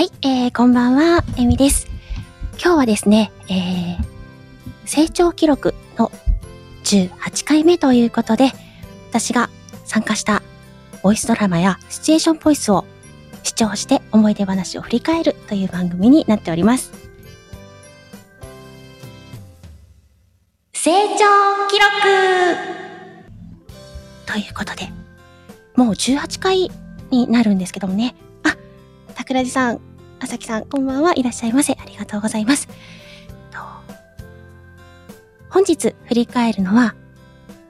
はい、えー、こんばんは、えみです。今日はですね、えー、成長記録の18回目ということで、私が参加したボイスドラマやシチュエーションボイスを視聴して思い出話を振り返るという番組になっております。成長記録ということで、もう18回になるんですけどもね。あ、桜地さん、あさきさん、こんばんはいらっしゃいませ。ありがとうございます。本日振り返るのは、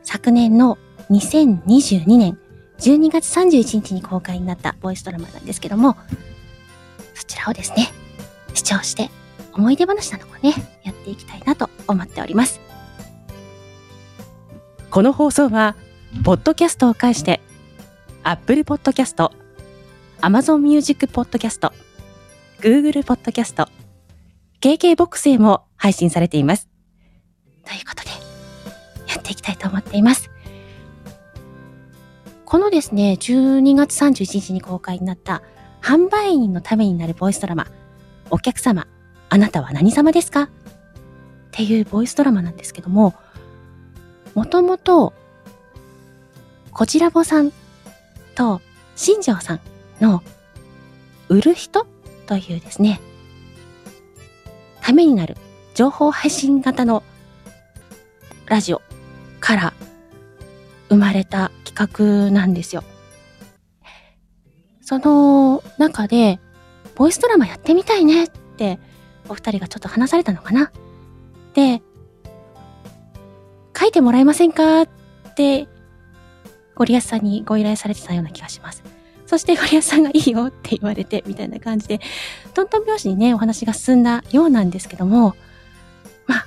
昨年の2022年12月31日に公開になったボイスドラマなんですけども、そちらをですね、視聴して思い出話などもね、やっていきたいなと思っております。この放送は、ポッドキャストを介して、Apple Podcast、Amazon Music Podcast、Google Podcast、KKBOX へも配信されています。ということで、やっていきたいと思っています。このですね、12月31日に公開になった販売員のためになるボイスドラマ、お客様、あなたは何様ですか？っていうボイスドラマなんですけども、もともと、こちらぼさんと新庄さんの売る人というですね、ためになる情報配信型のラジオから生まれた企画なんですよ。その中で、ボイスドラマやってみたいねって、お二人がちょっと話されたのかな。で、書いてもらえませんかって、ゴリアスさんにご依頼されてたような気がします。そしてゴリアスさんがいいよって言われて、みたいな感じで、トントン拍子にね、お話が進んだようなんですけども、まあ、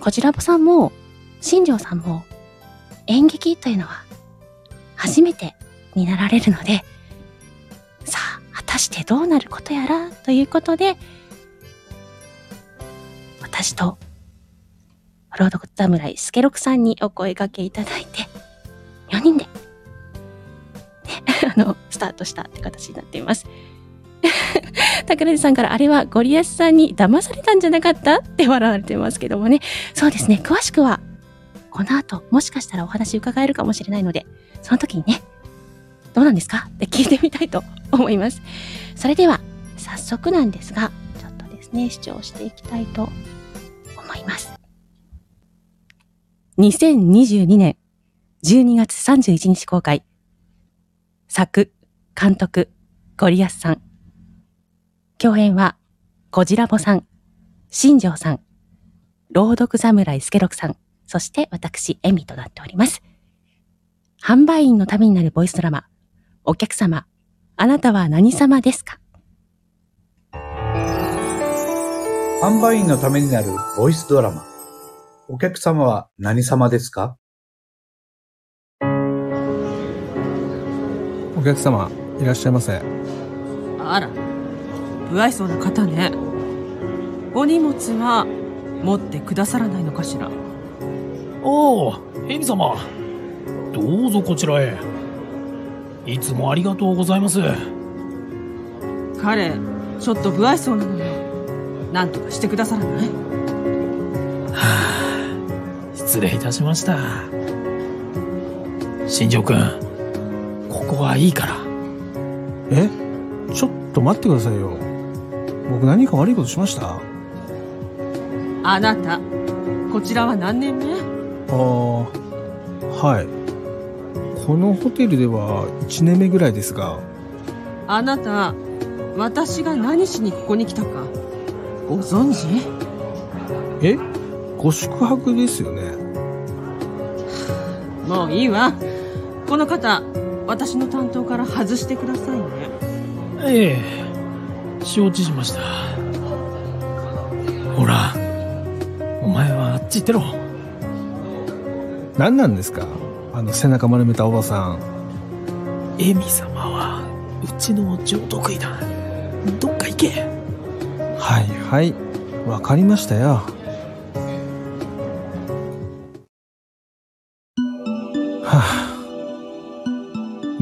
こじらぼさんも、新庄さんも、演劇というのは、初めてになられるので、さあ、果たしてどうなることやら、ということで、私と、朗読侍スケロクさんにお声掛けいただいて、4人で、あの、スタートしたって形になっています。桜地さんからあれはゴリアスさんに騙されたんじゃなかったって笑われてますけどもね。そうですね。詳しくは、この後、もしかしたらお話伺えるかもしれないので、その時にね、どうなんですか？って聞いてみたいと思います。それでは、早速なんですが、ちょっとですね、視聴していきたいと思います。2022年12月31日公開。作、監督、ゴリアスさん。共演は、コジラボさん、新庄さん、朗読侍スケロクさん、そして私、エミとなっております。販売員のためになるボイスドラマ、お客様、あなたは何様ですか？販売員のためになるボイスドラマ。お客様は何様ですか？客様いらっしゃいませあら、不愛想な方ね。お荷物は持ってくださらないのかしら。おお、エミ様。どうぞこちらへ。いつもありがとうございます。彼、ちょっと不愛想なのよ。なんとかしてくださらない？はあ、失礼いたしました。新庄くん、ここはいいから。え？ちょっと待ってくださいよ。僕何か悪いことしました？ああなた、こちらは何年目？あはい。このホテルでは1年目ぐらいですが。あなた、私が何しにここに来たか、ご存知？え？ご宿泊ですよね。もういいわ。この方、私の担当から外してくださいね。ええ、承知しました。ほら、お前はあっち行ってろ。何なんですか？あの背中丸めたおばさんエミ様は、うちの上得意だ。どっか行け。はいはいわかりましたよ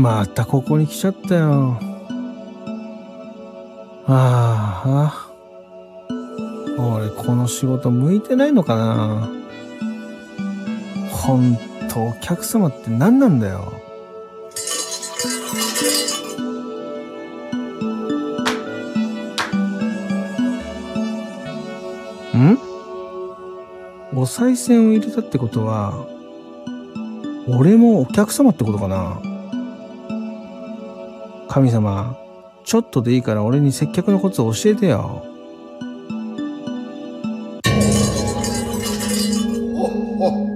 またここに来ちゃったよああ。俺この仕事向いてないのかなほんとお客様って何なんだよ。ん？お賽銭を入れたってことは、俺もお客様ってことかな神様、ちょっとでいいから俺に接客のコツを教えてよ。ほっほ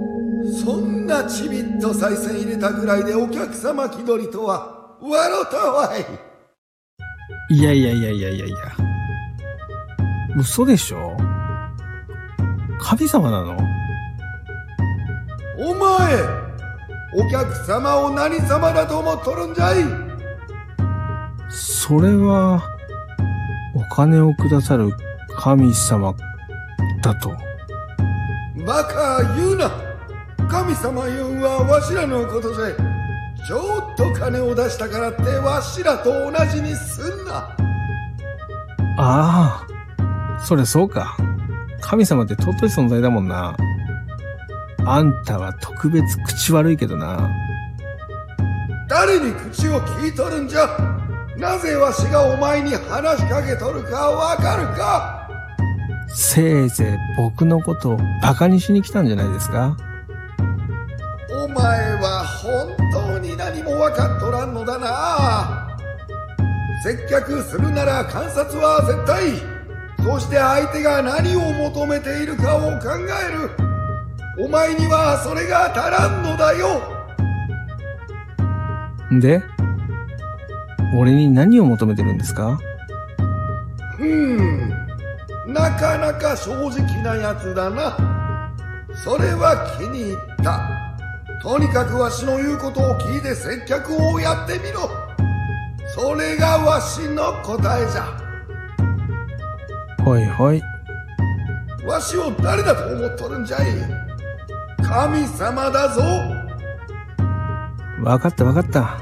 そんなちびっと賽銭入れたぐらいでお客様気取りとは笑ったわいいやいやいやいやいやいや。嘘でしょ？神様なの？お前お客様を何様だと思っとるんじゃい？それは、お金をくださる神様だと。バカ言うな神様言うんはわしらのことじゃいちょっと金を出したからってわしらと同じにすんなああ、それそうか。神様って尊い存在だもんな。あんたは特別口悪いけどな。誰に口を聞いとるんじゃなぜわしがお前に話しかけとるかわかるか？せいぜい僕のことをバカにしに来たんじゃないですか？お前は本当に何も分かっとらんのだな。接客するなら観察は絶対。そして相手が何を求めているかを考える。お前にはそれが足らんのだよ。で、俺に何を求めてるんですか？ふん。なかなか正直なやつだな。それは気に入った。とにかくわしの言うことを聞いて接客をやってみろ。それがわしの答えじゃ。ほいほい。わしを誰だと思っとるんじゃい？神様だぞ。わかったわかった。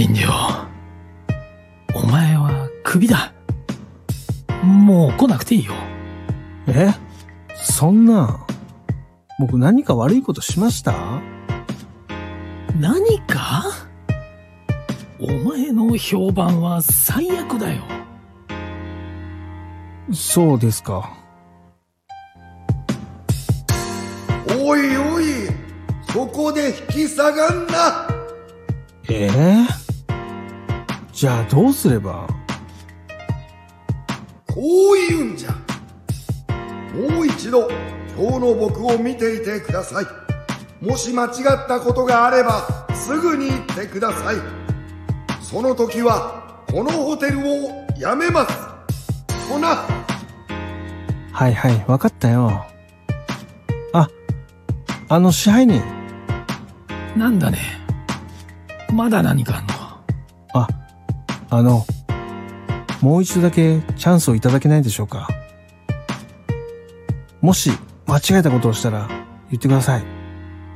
新庄。お前はクビだ。もう来なくていいよ。え？そんな、僕何か悪いことしました？何か？お前の評判は最悪だよ。そうですか。おいおいそこで引き下がんなええ？じゃあどうすれば？こう言うんじゃ。もう一度今日の僕を見ていてください。もし間違ったことがあればすぐに言ってください。その時はこのホテルを辞めます。ほな。はいはい、わかったよ。あ、あの支配人。なんだね。まだ何かあんの？あ、あの、もう一度だけチャンスをいただけないでしょうか？もし間違えたことをしたら言ってください。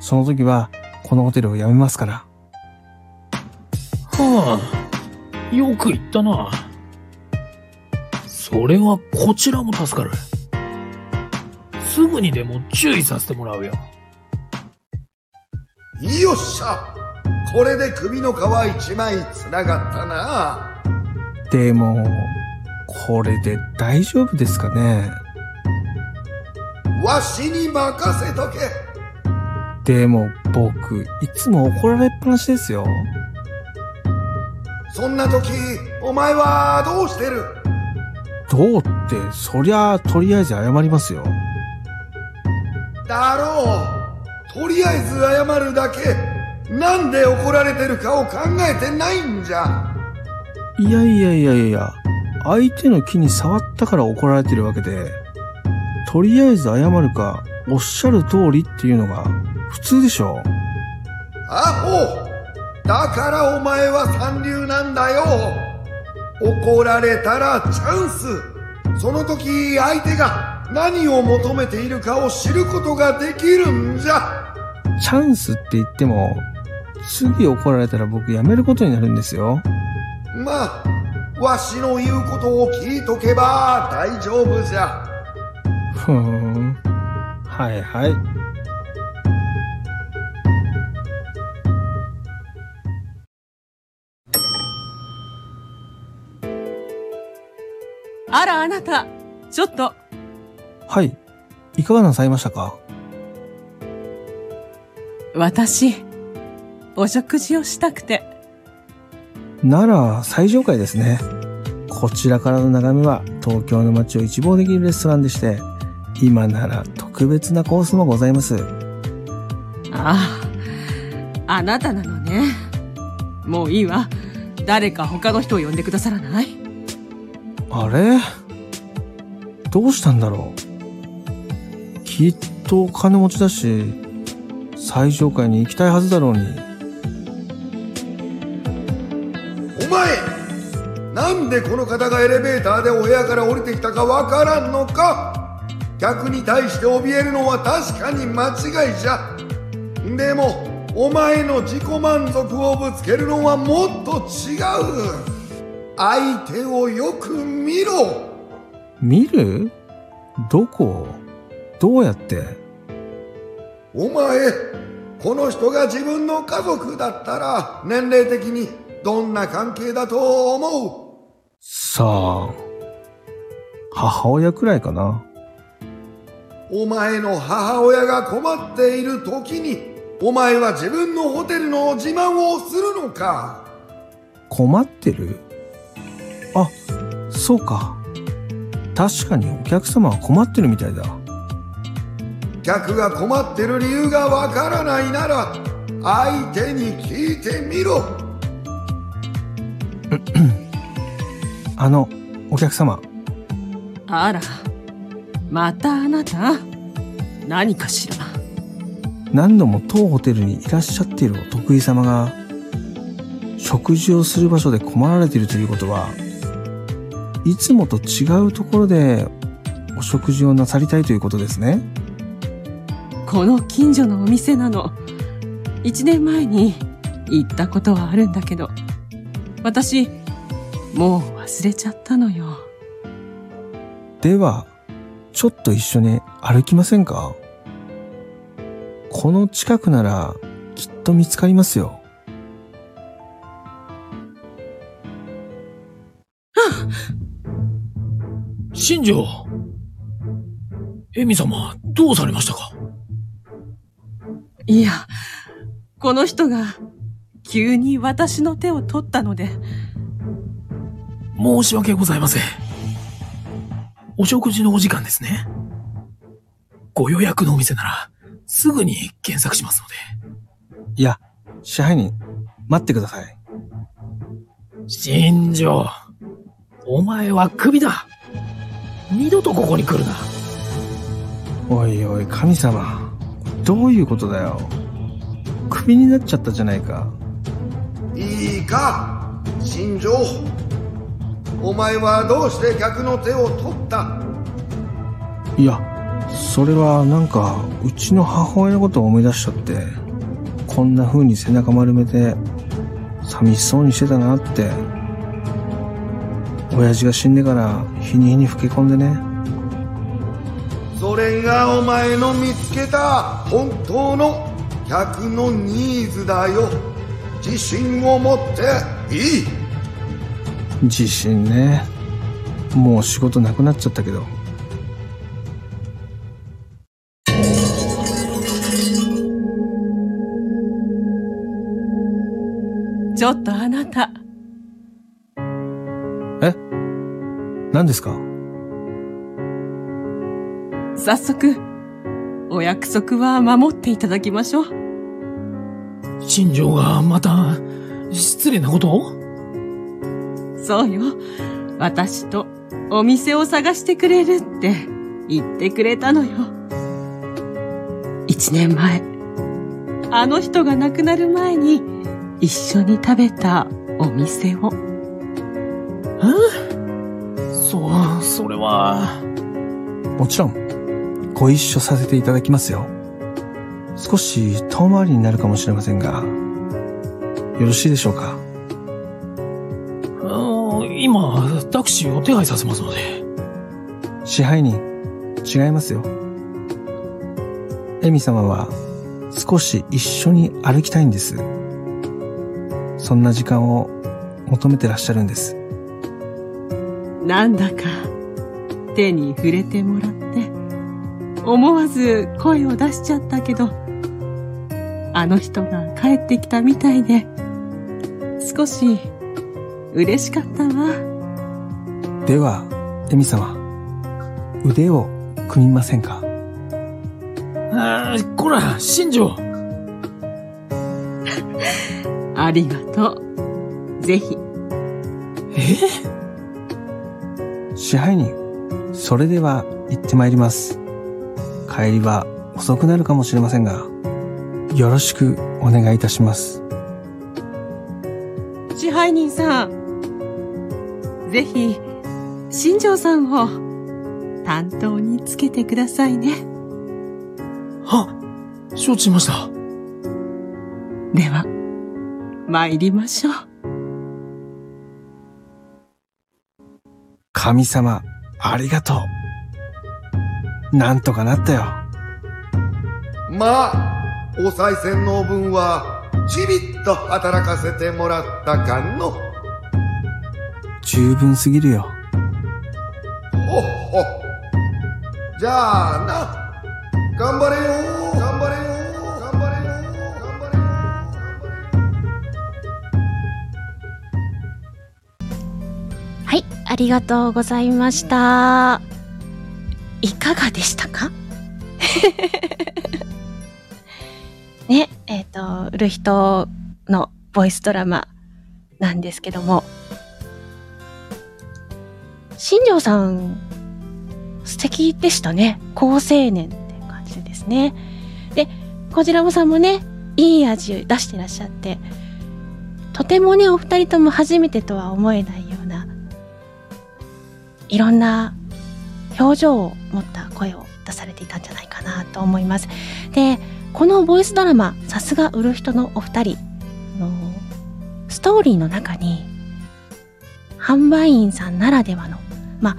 その時はこのホテルを辞めますから。はあ、よく言ったな。それはこちらも助かる。すぐにでも注意させてもらうよ。よっしゃこれで首の皮一枚つながったな。でも、これで大丈夫ですかね？わしに任せとけ。でも僕、いつも怒られっぱなしですよ。そんな時お前はどうしてる？どうって、そりゃあとりあえず謝りますよ。だろう。とりあえず謝るだけなんで怒られてるかを考えてないんじゃ。いやいやいやいや、相手の木に触ったから怒られてるわけで、とりあえず謝るか、おっしゃる通りっていうのが普通でしょ。アホだからお前は三流なんだよ。怒られたらチャンス。その時相手が何を求めているかを知ることができるんじゃ。チャンスって言っても、次怒られたら僕辞めることになるんですよ。まあ、わしの言うことを聞いとけば大丈夫じゃ。ふーん。はいはい。あらあなた、ちょっと、はい。いかがなさいましたか？私、お食事をしたくて。なら、最上階ですね。こちらからの眺めは東京の街を一望できるレストランでして、今なら特別なコースもございます。ああ、あなたなのね。もういいわ。誰か他の人を呼んでくださらない？あれ？どうしたんだろう？きっとお金持ちだし、最上階に行きたいはずだろうに。なんでこの方がエレベーターでお部屋から降りてきたかわからんのか。客に対して怯えるのは確かに間違いじゃ。でもお前の自己満足をぶつけるのはもっと違う。相手をよく見ろ。見る？どこ？どうやって？お前この人が自分の家族だったら年齢的にどんな関係だと思う？さあ、母親くらいかな。お前の母親が困っている時にお前は自分のホテルの自慢をするのか？困ってる？あ、そうか。確かにお客様は困ってるみたいだ。客が困ってる理由がわからないなら相手に聞いてみろあの、お客様。あら、またあなた？何かしら？何度も当ホテルにいらっしゃっているお得意様が、食事をする場所で困られているということは、いつもと違うところでお食事をなさりたいということですね。この近所のお店なの。一年前に行ったことはあるんだけど、私、もう忘れちゃったのよ。では、ちょっと一緒に歩きませんか？この近くならきっと見つかりますよ。新庄エミ様、どうされましたか？いや、この人が急に私の手を取ったので、申し訳ございません。お食事のお時間ですね。ご予約のお店なら、すぐに検索しますので。いや、支配人、待ってください。新庄、お前はクビだ。二度とここに来るな。おいおい、神様。どういうことだよ。クビになっちゃったじゃないか。いいか新庄お前はどうして客の手を取った？いや、それはなんか、うちの母親のことを思い出しちゃって、こんな風に背中丸めて、寂しそうにしてたなって。親父が死んでから日に日に老け込んでね。それがお前の見つけた本当の客のニーズだよ自信を持っていい自信ね。もう仕事なくなっちゃったけど。ちょっとあなた、何ですか？早速、お約束は守っていただきましょう。新庄がまた、失礼なことを？そうよ。私とお店を探してくれるって言ってくれたのよ。一年前、あの人が亡くなる前に一緒に食べたお店を。そう、それは、もちろん、ご一緒させていただきますよ。少し遠回りになるかもしれませんが、よろしいでしょうか？タクシーを手配させますので。支配人、違いますよ。エミ様は少し一緒に歩きたいんです。そんな時間を求めてらっしゃるんです。なんだか手に触れてもらって思わず声を出しちゃったけどあの人が帰ってきたみたいで少し嬉しかったわでは、エミ様、腕を組みませんか？あーこら、新庄。ありがとう。ぜひ。え？支配人、それでは行ってまいります。帰りは遅くなるかもしれませんが、よろしくお願いいたします。支配人さん。ぜひ新庄さんを担当につけてくださいねは、承知しました。では参りましょう神様、ありがとう。なんとかなったよ。まあ、お賽銭の分は、ちびっと働かせてもらったかの。十分すぎるよ。ほっほ。じゃあな。頑張れよ。頑張れよ。頑張れよ。頑張れよ。はい、ありがとうございました。いかがでしたか？ね、えっ、と、売る人のボイスドラマなんですけども、新庄さん、素敵でしたね。好青年って感じですね。で、こちらもさんもね、いい味出してらっしゃって、とてもね、お二人とも初めてとは思えないような、いろんな表情を持った声を出されていたんじゃないかなと思います。で、このボイスドラマ、さすが売る人のお二人、ストーリーの中に、販売員さんならではの、まあ、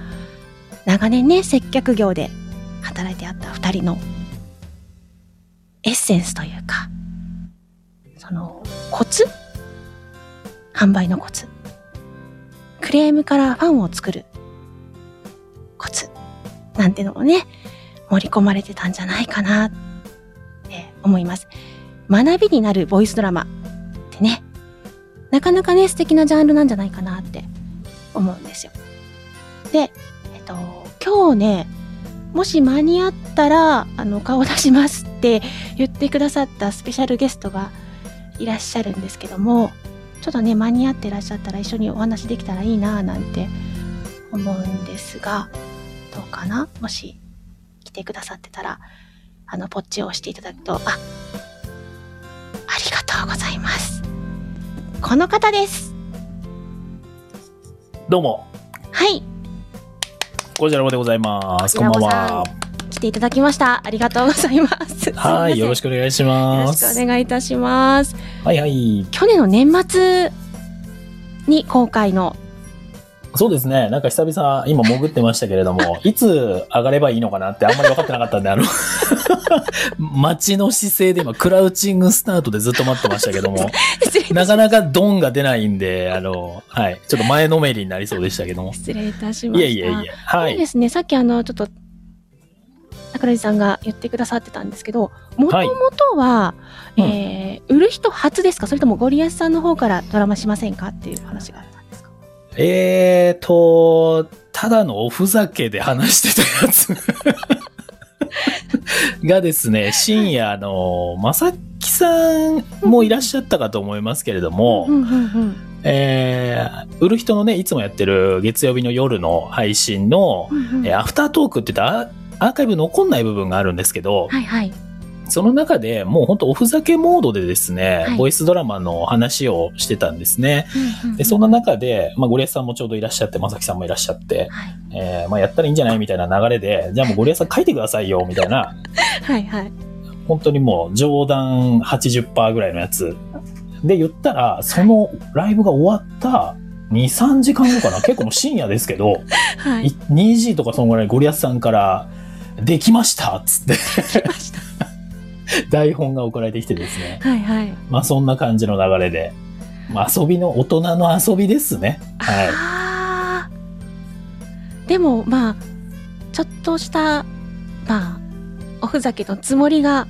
長年ね、接客業で働いてあった二人のエッセンスというか、その、コツ？販売のコツ？クレームからファンを作るコツ？なんてのもね、盛り込まれてたんじゃないかなって思います。学びになるボイスドラマってね、なかなかね、素敵なジャンルなんじゃないかなって思うんですよ。で、えっと、今日ね、もし間に合ったら、あの、顔出しますって言ってくださったスペシャルゲストがいらっしゃるんですけども、ちょっとね、間に合ってらっしゃったら一緒にお話できたらいいなぁなんて思うんですが、どうかな？もし来てくださってたら、あの、ポッチを押していただくと、あ、ありがとうございます。この方です。どうも、はい、こちらもでございます。こんばんは。来ていただきました。ありがとうございます。はい、よろしくくお願いしよろます。しくお願いいたします。はいはい。去年の年末に公開の、そうですね。なんか久々、今潜ってましたけれども、いつ上がればいいのかなってあんまり分かってなかったんで、あの、待ちの姿勢で今、クラウチングスタートでずっと待ってましたけども、なかなかドンが出ないんで、あの、はい、ちょっと前のめりになりそうでしたけども。失礼いたしました。いえいえいえ。はい。そうですね、さっきあの、ちょっと、桜地さんが言ってくださってたんですけど、もともとは、うんえー売る人初ですか？それともゴリアスさんの方からドラマしませんか？っていう話があったんですかえーと、ただのおふざけで話してたやつ。がですね、深夜あの、まさきさんもいらっしゃったかと思いますけれども、えー、売る人のね、いつもやってる月曜日の夜の配信の、うんうん。えーアフタートークって言ったらアアーカイブ残んない部分があるんですけど、はいはい。その中でもう本当おふざけモードでですね、はいボイスドラマの話をしてたんですね。うんうんで、そんな中で、まあ、ゴリアスさんもちょうどいらっしゃって、まさきさんもいらっしゃって、はい。えーまあ、やったらいいんじゃないみたいな流れで、じゃあもうゴリアスさん書いてくださいよ、みたいな、はいはい。本当にもう冗談80%ぐらいのやつ。で、言ったら、そのライブが終わった2、3時間後かな結構もう深夜ですけど、はい。2時とかそのぐらいゴリアスさんから、できましたっつって、来ました。台本が送られてきてですね。はいはい。まあそんな感じの流れで、まあ遊びの、大人の遊びですね。はい。でもまあちょっとしたまあおふざけのつもりが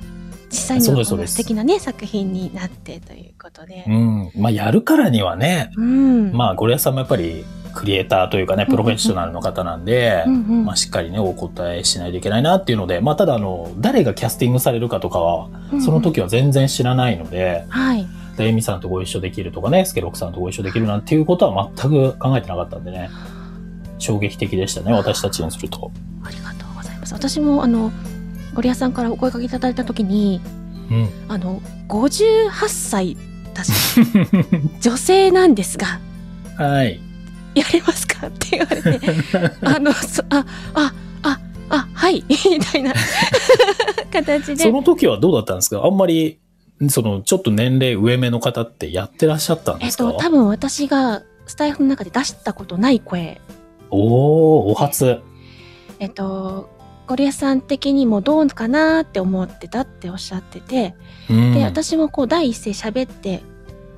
実際の素敵なね作品になってということでう、ん。まあやるからにはね、うん、まあゴリアスさんもやっぱりクリエイターというかね、プロフェッショナルの方なんで、まあしっかりね、お答えしないといけないなっていうので、まあただあの、誰がキャスティングされるかとかは、うんその時は全然知らないので、はい。でエミさんとご一緒できるとかね、スケロクさんとご一緒できるなんていうことは全く考えてなかったんでね、衝撃的でしたね、私たちにすると。ありがとうございます。私もあのゴリアスさんからお声かけいただいた時にうん。あの58歳だし女性なんですが。はい。やれますか？って言われてあのそああああはい みたいな形で。その時はどうだったんですか？あんまり、その、ちょっと年齢上目の方ってやってらっしゃったんえっですか、と多分私がスタイフの中で出したことない声。おー、お初。えっとゴリアスさん的にもどうかなって思ってたっておっしゃってて、うん。で私もこう第一声喋って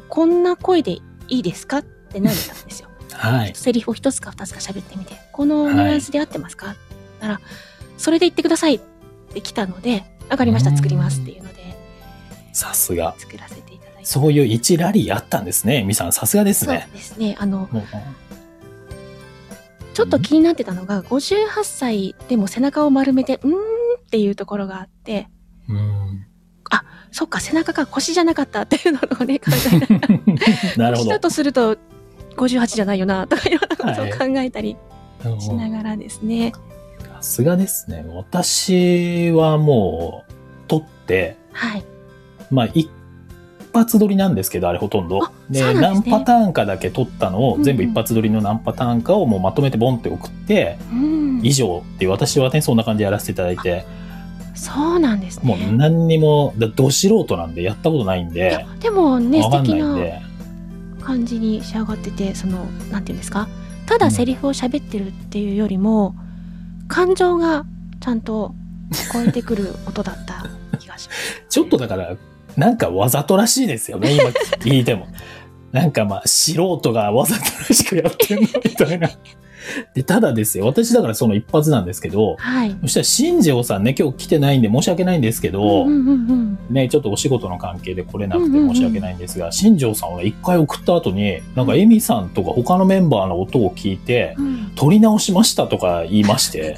こんな声でいいですか？ってなれたんですよはい。セリフを一つか二つか喋ってみてこのニュアンスで合ってますか、ならそれで言ってくださいって来たのでわかりましたうん作りますっていうのでさすが。作らせていただいてそういう一ラリーあったんですね。エミさん、さすがですそうね。ですねあのもうちょっと気になってたのが、58歳でも背中を丸めて、うーんっていうところがあって、うん。そっか、背中が腰じゃなかったっていうのをね、考えながら、なるほど腰だ。とすると、58じゃないよな、とかいろんなことをはい考えたりうんしながらですね。さすがですね。私はもう、撮って、はい。まあ、一発撮りなんですけど、あれほとんどあ。で何パターンかだけ撮ったのを、全部一発撮りの何パターンかをもうまとめてボンって送って、うん。以上っていう私はね、そんな感じでやらせていただいて、そうなんですもうね。何にも、だど素人なんでやったことないんいでや、でもね、素わかん敵なないんで、感じに仕上がってて、その、なんていうんですか、ただセリフを喋ってるっていうよりも、感情がちゃんと聞こえてくる音だった気がします。ちょっとだから、なんかわざとらしいですよね、今聞いても。なんかまあ、素人がわざとらしくやってんのみたいな。で、ただですよ、私だからその一発なんですけど、はい。そしたら新庄さんね、今日来てないんで申し訳ないんですけど、うんうんうんね、ちょっとお仕事の関係で来れなくてうんうんうん申し訳ないんですが、新庄さんは一回送った後に、なんかエミさんとか他のメンバーの音を聞いて、うん。うん撮り直しましたとか言いまして、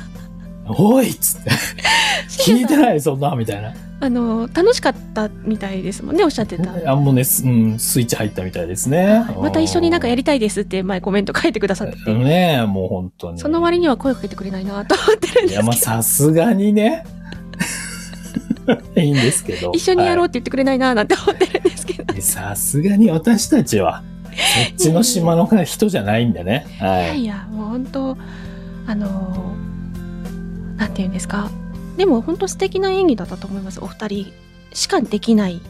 おいっつって、聞いてないそんなみたいな。あの楽しかったみたいですもんねおっしゃってた、あ、もうね、すうん、スイッチ入ったみたいですね。はいまた一緒になんかやりたいですって前コメント書いてくださってて、うんねえ、もう本当に。その割には声かけてくれないなと思ってるんいや、ですけどまあさすがにね。いいんですけど。一緒にやろうはって言ってくれないななんて思ってるんですけど、いさすがに私たちは、そっちの島の人じゃないんでね。はいい。やいやもう本当あのーなんて言うんですかでも本当素敵な演技だったと思います。お二人しかできない。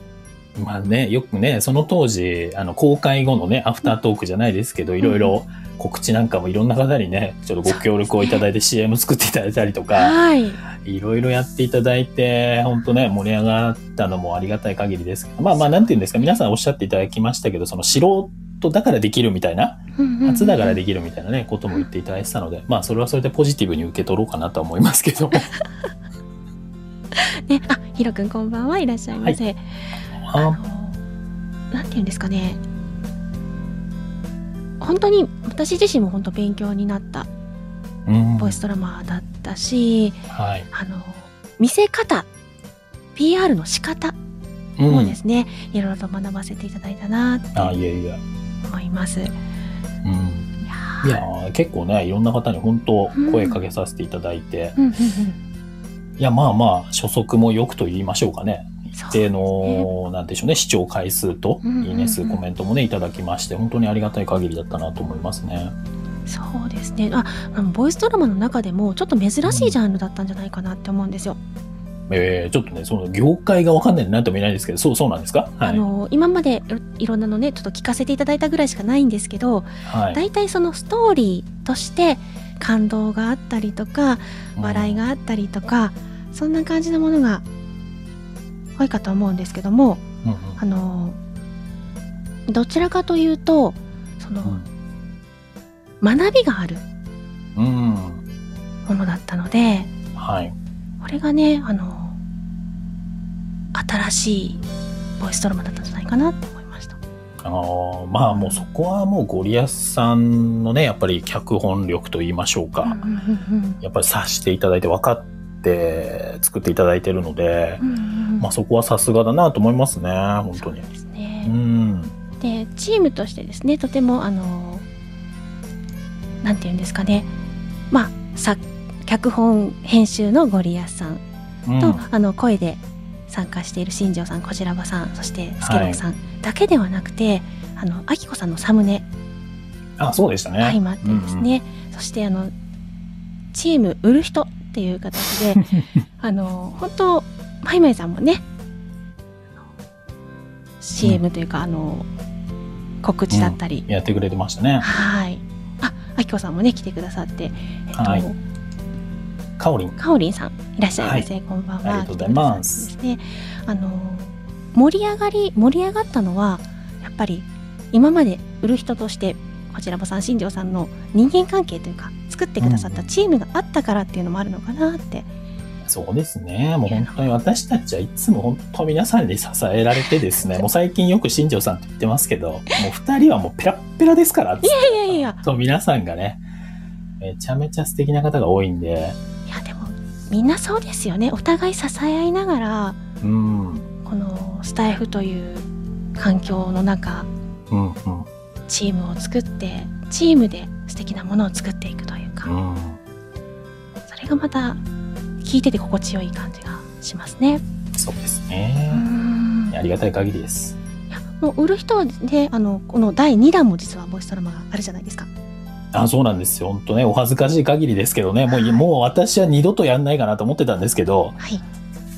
まあね、よくね、その当時、あの、公開後のね、アフタートークじゃないですけど、いろいろ告知なんかもいろんな方にね、ちょっとご協力をいただいて CM 作っていただいたりとか、はい。いろいろやっていただいて、本当ね、盛り上がったのもありがたい限りですまあまあ、なんて言うんですか、皆さんおっしゃっていただきましたけど、その素人だからできるみたいな、初だからできるみたいなね、ことも言っていただいてたので、まあ、それはそれでポジティブに受け取ろうかなとは思いますけども。ねあひろくんこんばんはいらっしゃいませ、あのあなんて言うんですかね本当に私自身も本当勉強になったうん。ボイスドラマだったし、はい。あの見せ方 PR の仕方うんもで。すね、いろいろと学ばせていただいたなって。思います。いやうん。いやー結構ね、いろんな方に本当声かけさせていただいて、うんうんうんいや、まあまあ、初速もよくと言いましょうかね。一の、なんでしょうね、視聴回数と、いいね数、コメントもね、いただきまして、本当にありがたい限りだったなと思いますね。そうですねああのボイスドラマの中でもちょっと珍しいジャンルだったんじゃないかなって思うんですよ。えー、ちょっとね、その業界がわかんないなんとも言えないんですけど、そう、そうなんですか？はい。あの今までいろんなのねちょっと聞かせていただいたぐらいしかないんですけどはい。大体そのストーリーとして感動があったりとか笑いが。があったりとか、そんな感じのものが多いかと思うんですけどもうんうんあのどちらかというとその、学びがあるうん。ものだったのではい。これがねあの新しいボイスドラマだったんじゃないかなって思いました。あまあもうそこはもうゴリアスさんのね、やっぱり脚本力と言いましょうか。やっぱり察していただいて分かって作っていただいてるので、まあそこはさすがだなと思いますね、本当にねう。ん。でチームとしてですねとてもあのなんていうんですかねまあさ脚本編集のゴリアスさんうんと、あの声で参加している新庄さんこちらばさんそしてスケロクさんだけではなくて、あのあきこさんのサムネあ、そうでしたね。相まってですね、そしてあのチーム売る人っていう形で あの本当まいまいさんもね CM というか、あの告知だったり、うん。やってくれてましたね。はい。ああきこさんもね来てくださって、えっとはいかおりん。かおりんさんいらっしゃいませ、こんばんは。ありがとうございます。であの盛り上がり盛り上がったのはやっぱり今まで売る人としてこちらもさん新庄さんの人間関係というか作ってくださったチームがあったからっていうのもあるのかなって、そうですね。もう本当に私たちはいつも本当皆さんに支えられてですね、もう最近よく新庄さんって言ってますけど、もう二人はもうペラッペラですからっいやいやいや。そう皆さんがね、めちゃめちゃ素敵な方が多いんで、みんなそうですよねお互い支え合いながらうん、このスタイフという環境の中うん、うん、チームを作ってチームで素敵なものを作っていくというか、うん。それがまた聞いてて心地よい感じがしますね。そうですうね。んありがたい限りです。いやもう売る人はねあのこの第2弾も実はボイスドラマがあるじゃないですか。あ、そうなんですよ。本当ね、お恥ずかしい限りですけどね、もう、はいもう私は二度とやんないかなと思ってたんですけど、はい。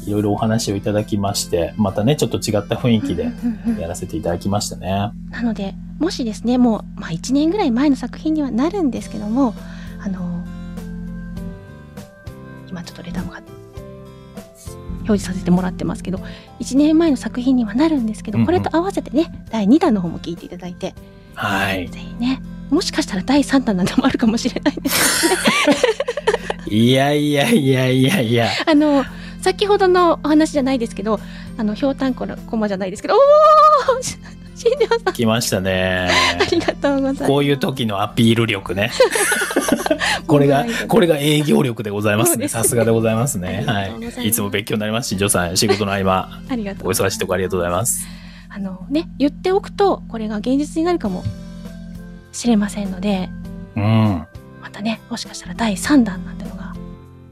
いろいろお話をいただきまして、またね、ちょっと違った雰囲気でうんうんうんやらせていただきましたね。なのでもしですねもう、まあ、1年ぐらい前の作品にはなるんですけどもあの今ちょっとレターもか表示させてもらってますけど1年前の作品にはなるんですけど、うんうんこれと合わせてね第2弾の方も聞いていただいてはい。ぜひねもしかしたら第3弾なんてもあるかもしれないですいやいやいやいやいや。あの先ほどのお話じゃないですけどあのひょうたんこのコマじゃないですけどおおし新庄さん来ましたね。ありがとうございますこういう時のアピール力ね。これが、これが営業力でございますね。さすがでございますね。あはいますい。いつも勉強になります。新庄さん、仕事の合間、ありがとうお忙しいとこありがとうございます。あのね言っておくとこれが現実になるかもしれませんのでうん。またねもしかしたら第3弾なんてのが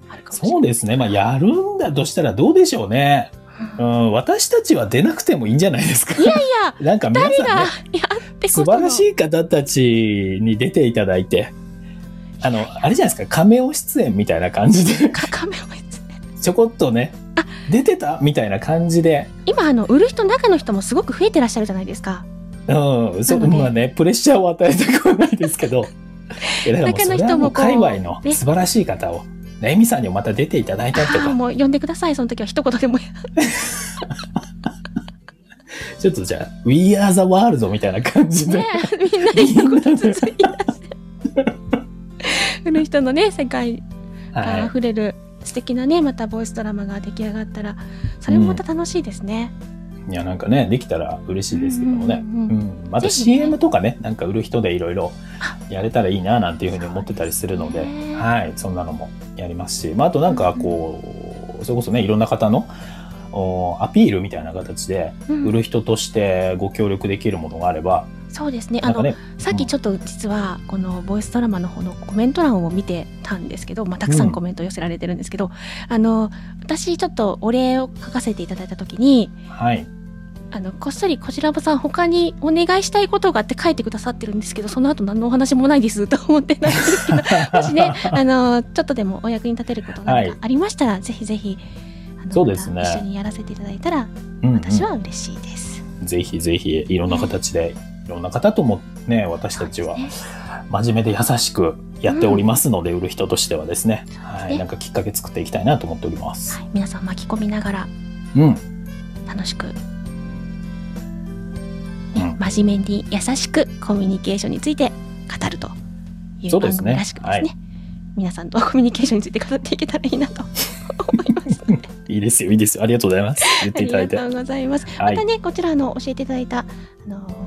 あるかもしれない。そうですね。まあ、やるんだとしたらどうでしょうね。うん、私たちは出なくてもいいんじゃないですか。いやいや なんか皆さん、やね、ってこその素晴らしい方たちに出ていただいて、あの、あれじゃないですか、カメオ出演みたいな感じで、か カメをですねちょこっとね、出てた？みたいな感じで、今あの売る人中の人もすごく増えてらっしゃるじゃないですかうん、そなので。まあね、プレッシャーを与えたくはないですけど、いやだからもそれはもう界隈のね。素晴らしい方を、ねエミさんにもまた出ていただいたりとか、もう呼んでくださいその時は一言でも。ちょっとじゃあ、We are the world みたいな感じで、ねみんなで一言ずつ言い出して。売る人のね世界がは溢れる素敵なねまたボイスドラマが出来上がったらそれもまた楽しいですね、い。いや、なんかね、できたら嬉しいですけどもね。うんうんうん。うん。また CM とかね、なんか売る人でいろいろやれたらいいな、なんていうふうに思ってたりするので、ですねはい、そんなのもやりますし、まあ、あとなんかこう、それこそね、いろんな方の、おアピールみたいな形で、うん。売る人としてご協力できるものがあれば、そうですね。あの、さっきちょっと実はこのボイスドラマの方のコメント欄を見てたんですけど、まあ、たくさんコメント寄せられてるんですけど、あの私ちょっとお礼を書かせていただいた時にはい。あのこっそりこちらぼさん他にお願いしたいことがあって書いてくださってるんですけどその後何のお話もないですと思ってたんですけど もしねあのちょっとでもお役に立てることなんかありましたら、ぜひぜひあのそうですね一緒にやらせていただいたらうんうん私は嬉しいです。ぜひぜひ、いろんな形で、いろんな方ともね、私たちは真面目で優しくやっておりますので、売る人としてはですね、はい。なんかきっかけ作っていきたいなと思っております。はい、皆さん巻き込みながらうん。楽しく、ねうん真面目に優しくコミュニケーションについて語るという番組らしくですねはい皆さんとコミュニケーションについて語っていけたらいいなと思います いいですよ、いいですよ。ありがとうございます。言っていただいて。ありがとうございます、はいまたねこちらの教えていただいたあの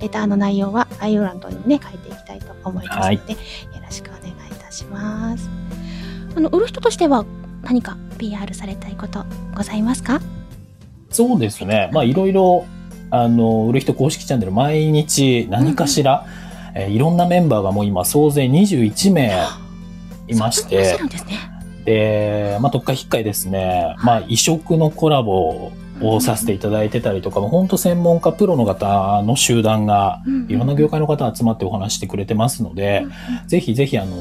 レターの内容は概要欄等にもね書いていきたいと思いますので、はい。よろしくお願いいたします。あの売る人としては何か PR されたいことございますか？そうですね。まあ、いろいろ、あの、売る人公式チャンネル、毎日何かしら、えーいろんなメンバーがもう今、総勢21名いまして。でまあ、特化引っかえですね、まあ、異色のコラボをさせていただいてたりとか、もう本当専門家、プロの方の集団が、いろんな業界の方集まってお話してくれてますので、ぜひぜひ、あの、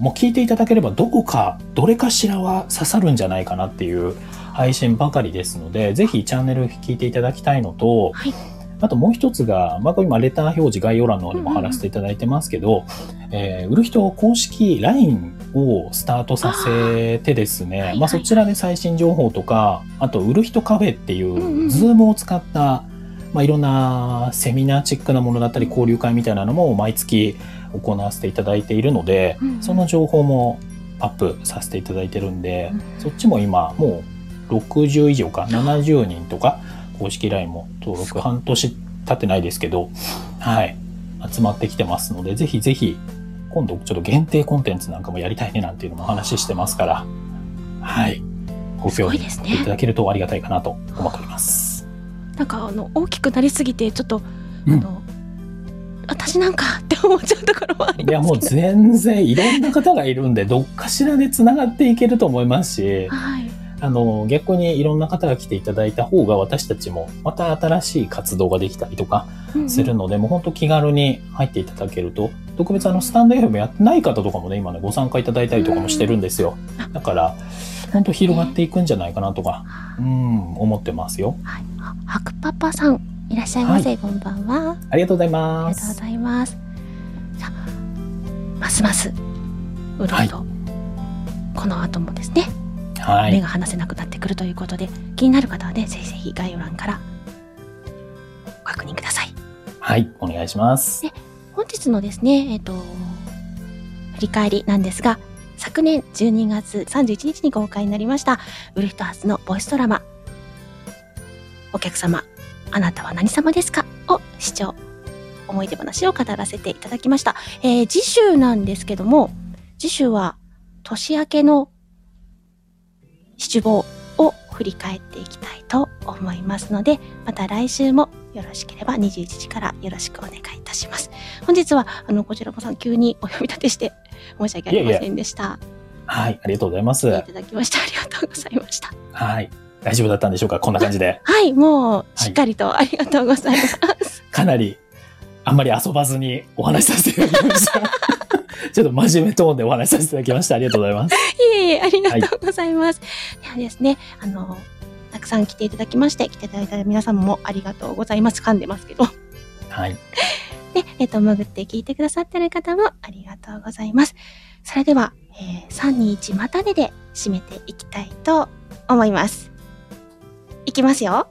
もう聞いていただければ、どこか、どれかしらは刺さるんじゃないかなっていう配信ばかりですので、ぜひチャンネル聞いていただきたいのと、はい。あともう一つが、まあ、これ今、レター表示概要欄の方にも貼らせていただいてますけど、えー売る人公式 LINE をスタートさせてですね、はいはい。まあ、そちらで最新情報とか、あと、売る人カフェっていんうんう、ズームを使った、まあ、いろんなセミナーチックなものだったり、交流会みたいなのも毎月行わせていただいているので、うんうん。その情報もアップさせていただいてるんで、うんそっちも今、もう60以上か、70人とか、公式 LINE も登録半年経ってないですけど、はい、集まってきてますので、ぜひぜひ、今度ちょっと限定コンテンツなんかもやりたいねなんていうのもお話ししてますから、はい、ご興味いただけるとありがたいかなと思っております。なんかあの大きくなりすぎてちょっと、うんあの私なんかって思っちゃうところもありいや、もう。全然いろんな方がいるんで、どっかしらで繋がっていけると思いますし、はい。あの、逆にいろんな方が来ていただいた方が私たちもまた新しい活動ができたりとかするので、もう本当気軽に入っていただけると、特別あのスタンド FM やってない方とかもね、今ね、ご参加いただいたりとかもしてるんですよ。だから、本当広がっていくんじゃないかなとか、うん、思ってますよ。はい。あ白パパさんいらっしゃいませ、こんばんは。ありがとうございあます。りがとうございます。じゃあますますうるはいと、この後もですね、はい。目が離せなくなってくるということで、気になる方はね、ぜひぜひ概要欄からご確認ください。はい、お願いします。本日のですね、えっ、と、振り返りなんですが、昨年12月31日に公開になりました、売る人初のボイスドラマ、お客様、あなたは何様ですか？を視聴、思い出話を語らせていただきました。えー次週なんですけども、次週は年明けの七望を振り返っていきたいと思いますので、また来週もよろしければ21時からよろしくお願いいたします。本日は、あの、こちらこさん急にお呼び立てして 申し訳ありませんでした。はい、ありがとうございます。いただきましてありがとうございました。はい。大丈夫だったんでしょうか？こんな感じで。はい、もう、しっかりとありがとうございます。かなり、あんまり遊ばずにお話しさせていただきました。ちょっと真面目トーンでお話しさせていただきました。ありがとうございます。いえいえ、ありがとうございます。ではですね、あの、たくさん来ていただきまして、来ていただいた皆様もありがとうございます。噛んでますけど。はい。で、えっと、潜って聞いてくださってる方もありがとうございます。それでは、えー、3、2、1またねで締めていきたいと思います。いきますよ。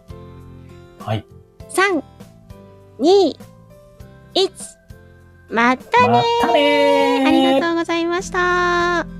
はい。3、2、1、またねまたねーありがとうございました。